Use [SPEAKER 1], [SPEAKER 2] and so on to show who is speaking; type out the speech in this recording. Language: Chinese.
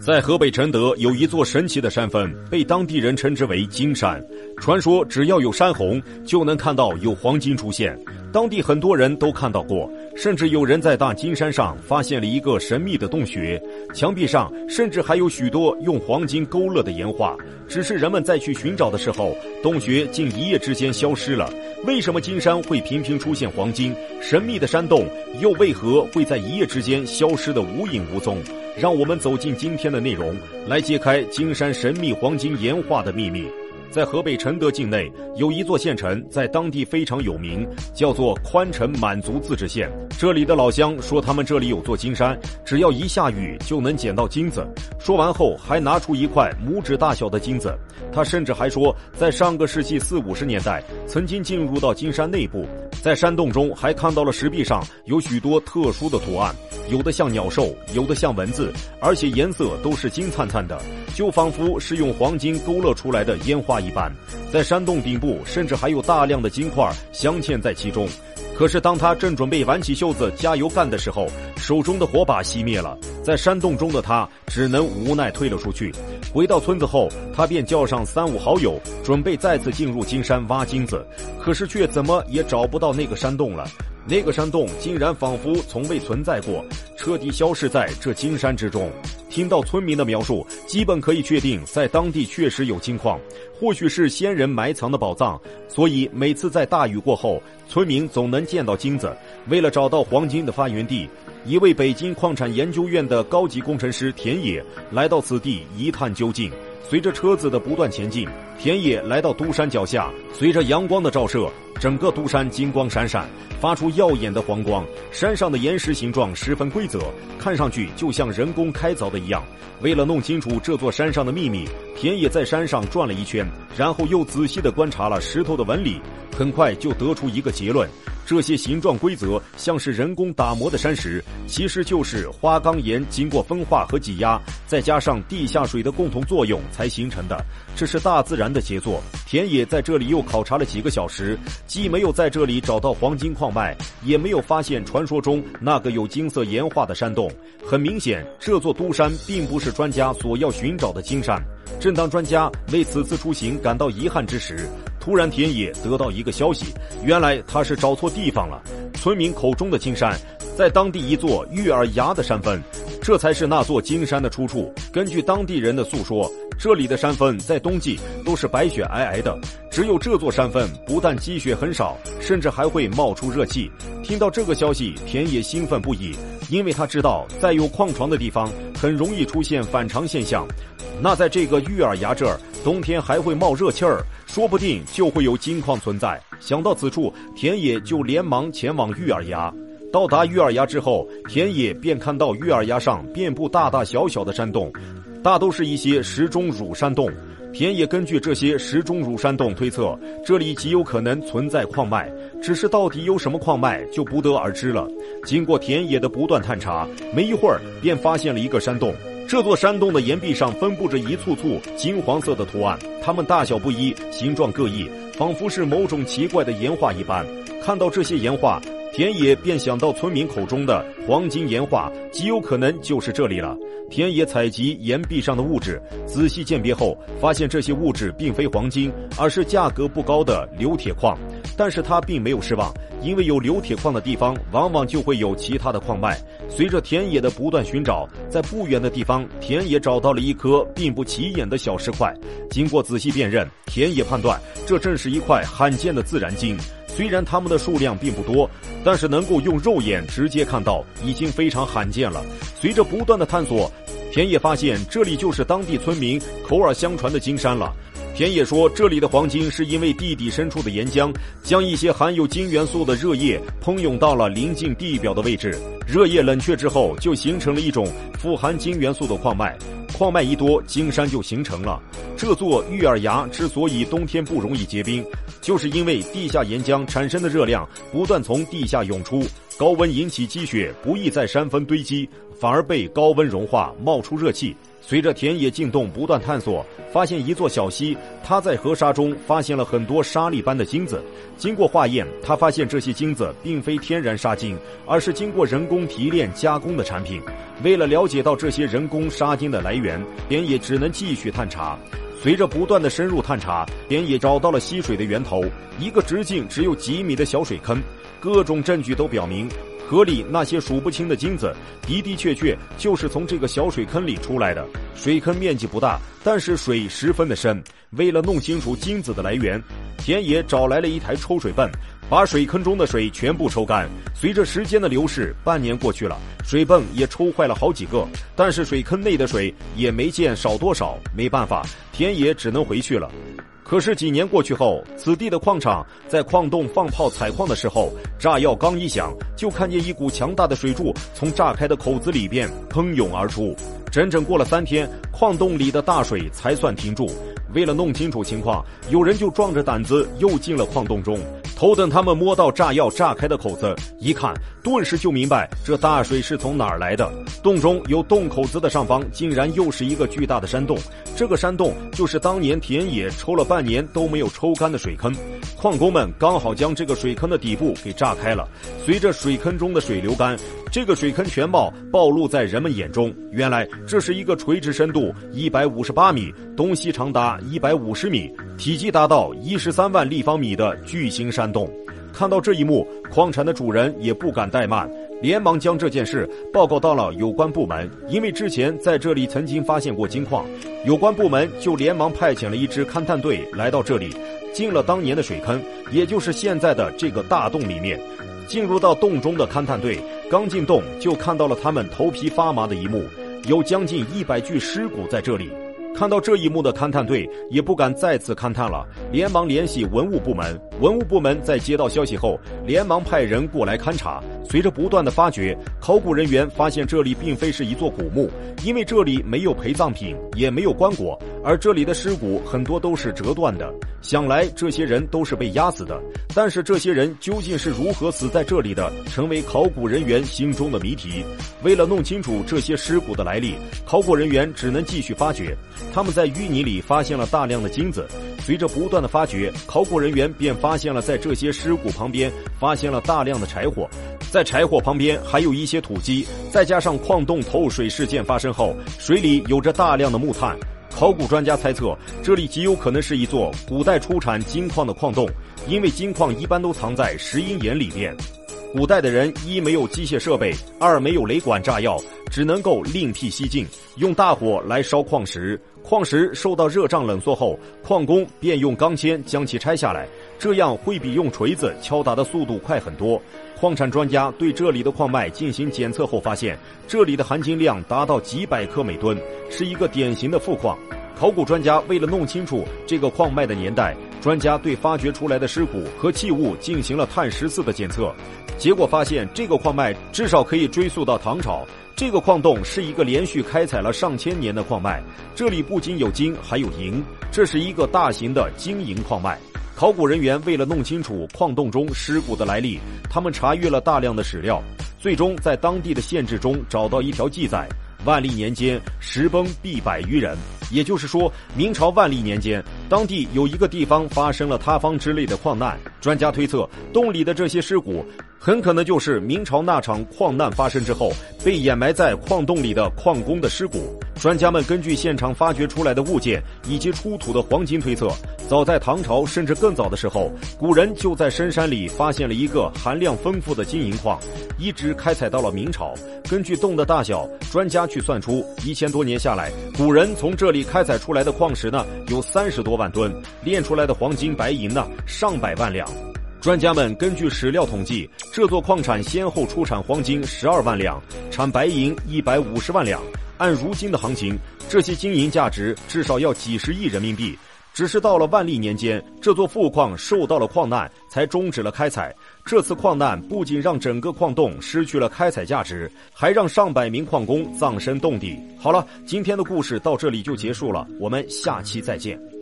[SPEAKER 1] 在河北承德有一座神奇的山峰，被当地人称之为金山。传说只要有山洪，就能看到有黄金出现。当地很多人都看到过，甚至有人在大金山上发现了一个神秘的洞穴，墙壁上甚至还有许多用黄金勾勒的岩画。只是人们再去寻找的时候，洞穴竟一夜之间消失了。为什么金山会频频出现黄金？神秘的山洞又为何会在一夜之间消失的无影无踪？让我们走进今天的内容，来揭开金山神秘黄金岩画的秘密。在河北承德境内，有一座县城，在当地非常有名，叫做宽城满族自治县。这里的老乡说，他们这里有座金山，只要一下雨就能捡到金子。说完后，还拿出一块拇指大小的金子。他甚至还说，在上个世纪四五十年代，曾经进入到金山内部，在山洞中还看到了石壁上有许多特殊的图案，有的像鸟兽，有的像蚊子，而且颜色都是金灿灿的。就仿佛是用黄金勾勒出来的烟花一般，在山洞顶部甚至还有大量的金块镶嵌在其中。可是当他正准备挽起袖子加油干的时候，手中的火把熄灭了，在山洞中的他只能无奈退了出去。回到村子后，他便叫上三五好友，准备再次进入金山挖金子，可是却怎么也找不到那个山洞了。那个山洞竟然仿佛从未存在过，彻底消失在这金山之中。听到村民的描述，基本可以确定，在当地确实有金矿，或许是先人埋藏的宝藏。所以每次在大雨过后，村民总能见到金子。为了找到黄金的发源地，一位北京矿产研究院的高级工程师田野来到此地一探究竟。随着车子的不断前进，田野来到都山脚下，随着阳光的照射，整个都山金光闪闪。发出耀眼的黄光，山上的岩石形状十分规则，看上去就像人工开凿的一样。为了弄清楚这座山上的秘密，田野在山上转了一圈，然后又仔细地观察了石头的纹理，很快就得出一个结论。这些形状规则像是人工打磨的山石，其实就是花岗岩经过风化和挤压，再加上地下水的共同作用才形成的。这是大自然的杰作。田野在这里又考察了几个小时，既没有在这里找到黄金矿脉，也没有发现传说中那个有金色岩画的山洞。很明显，这座都山并不是专家所要寻找的金山。正当专家为此次出行感到遗憾之时，突然，田野得到一个消息，原来他是找错地方了。村民口中的金山，在当地一座玉儿崖的山峰，这才是那座金山的出处。根据当地人的诉说，这里的山峰在冬季都是白雪皑皑的，只有这座山峰不但积雪很少，甚至还会冒出热气。听到这个消息，田野兴奋不已，因为他知道，在有矿床的地方，很容易出现反常现象。那在这个玉儿崖这儿，冬天还会冒热气儿。说不定就会有金矿存在。想到此处，田野就连忙前往玉儿崖。到达玉儿崖之后，田野便看到玉儿崖上遍布大大小小的山洞，大都是一些石钟乳山洞。田野根据这些石钟乳山洞推测，这里极有可能存在矿脉，只是到底有什么矿脉就不得而知了。经过田野的不断探查，没一会儿便发现了一个山洞。这座山洞的岩壁上分布着一簇簇金黄色的图案，它们大小不一，形状各异，仿佛是某种奇怪的岩画一般。看到这些岩画，田野便想到村民口中的黄金岩画，极有可能就是这里了。田野采集岩壁上的物质，仔细鉴别后，发现这些物质并非黄金，而是价格不高的硫铁矿。但是他并没有失望，因为有硫铁矿的地方，往往就会有其他的矿脉。随着田野的不断寻找，在不远的地方，田野找到了一颗并不起眼的小石块。经过仔细辨认，田野判断这正是一块罕见的自然金。虽然它们的数量并不多，但是能够用肉眼直接看到，已经非常罕见了。随着不断的探索，田野发现这里就是当地村民口耳相传的金山了。田野说：“这里的黄金是因为地底深处的岩浆将一些含有金元素的热液喷涌到了临近地表的位置，热液冷却之后，就形成了一种富含金元素的矿脉。矿脉一多，金山就形成了。这。”座玉儿崖之所以冬天不容易结冰，就是因为地下岩浆产生的热量不断从地下涌出，高温引起积雪不易在山峰堆积，反而被高温融化，冒出热气。随着田野进洞不断探索，发现一座小溪。他在河沙中发现了很多沙粒般的金子。经过化验，他发现这些金子并非天然沙金，而是经过人工提炼加工的产品。为了了解到这些人工沙金的来源，田野只能继续探查。随着不断的深入探查，田野找到了溪水的源头——一个直径只有几米的小水坑。各种证据都表明。河里那些数不清的金子，的的确确就是从这个小水坑里出来的。水坑面积不大，但是水十分的深。为了弄清楚金子的来源，田野找来了一台抽水泵，把水坑中的水全部抽干。随着时间的流逝，半年过去了，水泵也抽坏了好几个，但是水坑内的水也没见少多少。没办法，田野只能回去了。可是几年过去后，此地的矿场在矿洞放炮采矿的时候，炸药刚一响，就看见一股强大的水柱从炸开的口子里边喷涌而出。整整过了三天，矿洞里的大水才算停住。为了弄清楚情况，有人就壮着胆子又进了矿洞中。头等他们摸到炸药炸开的口子，一看，顿时就明白这大水是从哪儿来的。洞中有洞口子的上方，竟然又是一个巨大的山洞。这个山洞就是当年田野抽了半年都没有抽干的水坑。矿工们刚好将这个水坑的底部给炸开了。随着水坑中的水流干，这个水坑全貌暴露在人们眼中。原来这是一个垂直深度一百五十八米、东西长达一百五十米、体积达到一十三万立方米的巨型山洞。看到这一幕，矿产的主人也不敢怠慢。连忙将这件事报告到了有关部门，因为之前在这里曾经发现过金矿，有关部门就连忙派遣了一支勘探队来到这里，进了当年的水坑，也就是现在的这个大洞里面。进入到洞中的勘探队刚进洞，就看到了他们头皮发麻的一幕，有将近一百具尸骨在这里。看到这一幕的勘探队也不敢再次勘探了，连忙联系文物部门。文物部门在接到消息后，连忙派人过来勘察。随着不断的发掘，考古人员发现这里并非是一座古墓，因为这里没有陪葬品，也没有棺椁，而这里的尸骨很多都是折断的。想来这些人都是被压死的。但是这些人究竟是如何死在这里的，成为考古人员心中的谜题。为了弄清楚这些尸骨的来历，考古人员只能继续发掘。他们在淤泥里发现了大量的金子。随着不断的发掘，考古人员便发现了在这些尸骨旁边发现了大量的柴火，在柴火旁边还有一些土鸡，再加上矿洞透水事件发生后，水里有着大量的木炭。考古专家猜测，这里极有可能是一座古代出产金矿的矿洞，因为金矿一般都藏在石英岩里面。古代的人一没有机械设备，二没有雷管炸药，只能够另辟蹊径，用大火来烧矿石。矿石受到热胀冷缩后，矿工便用钢钎将其拆下来，这样会比用锤子敲打的速度快很多。矿产专家对这里的矿脉进行检测后发现，这里的含金量达到几百克每吨，是一个典型的富矿。考古专家为了弄清楚这个矿脉的年代，专家对发掘出来的尸骨和器物进行了碳十四的检测，结果发现这个矿脉至少可以追溯到唐朝。这个矿洞是一个连续开采了上千年的矿脉，这里不仅有金，还有银，这是一个大型的金银矿脉。考古人员为了弄清楚矿洞中尸骨的来历，他们查阅了大量的史料，最终在当地的县志中找到一条记载。万历年间，石崩必百余人，也就是说，明朝万历年间，当地有一个地方发生了塌方之类的矿难。专家推测，洞里的这些尸骨，很可能就是明朝那场矿难发生之后被掩埋在矿洞里的矿工的尸骨。专家们根据现场发掘出来的物件以及出土的黄金推测，早在唐朝甚至更早的时候，古人就在深山里发现了一个含量丰富的金银矿，一直开采到了明朝。根据洞的大小，专家去算出，一千多年下来，古人从这里开采出来的矿石呢有三十多万万吨，炼出来的黄金白银呢上百万两。专家们根据史料统计，这座矿产先后出产黄金十二万两，产白银一百五十万两。按如今的行情，这些金银价值至少要几十亿人民币。只是到了万历年间，这座富矿受到了矿难，才终止了开采。这次矿难不仅让整个矿洞失去了开采价值，还让上百名矿工葬身洞底。好了，今天的故事到这里就结束了，我们下期再见。